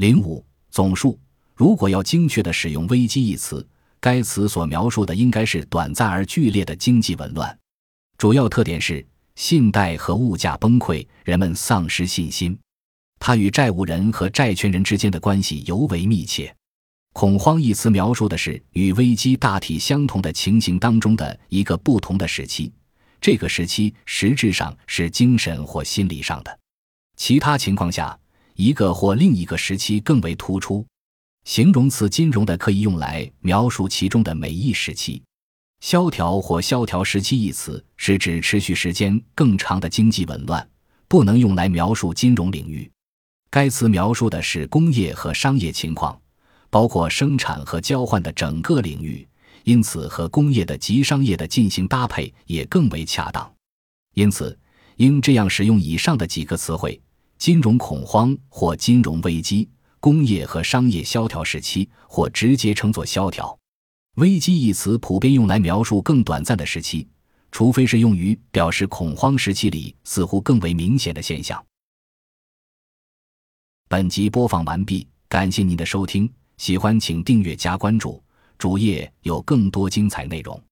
零五总数。如果要精确地使用“危机”一词，该词所描述的应该是短暂而剧烈的经济紊乱。主要特点是信贷和物价崩溃，人们丧失信心。它与债务人和债权人之间的关系尤为密切。恐慌一词描述的是与危机大体相同的情形当中的一个不同的时期，这个时期实质上是精神或心理上的。其他情况下，一个或另一个时期更为突出。形容词“金融”的可以用来描述其中的每一时期。萧条或萧条时期一词是指持续时间更长的经济紊乱，不能用来描述金融领域。该词描述的是工业和商业情况，包括生产和交换的整个领域，因此和工业的及商业的进行搭配也更为恰当。因此，应这样使用以上的几个词汇：金融恐慌或金融危机。工业和商业萧条时期，或直接称作萧条。危机一词普遍用来描述更短暂的时期，除非是用于表示恐慌时期里似乎更为明显的现象。本集播放完毕，感谢您的收听，喜欢请订阅加关注，主页有更多精彩内容。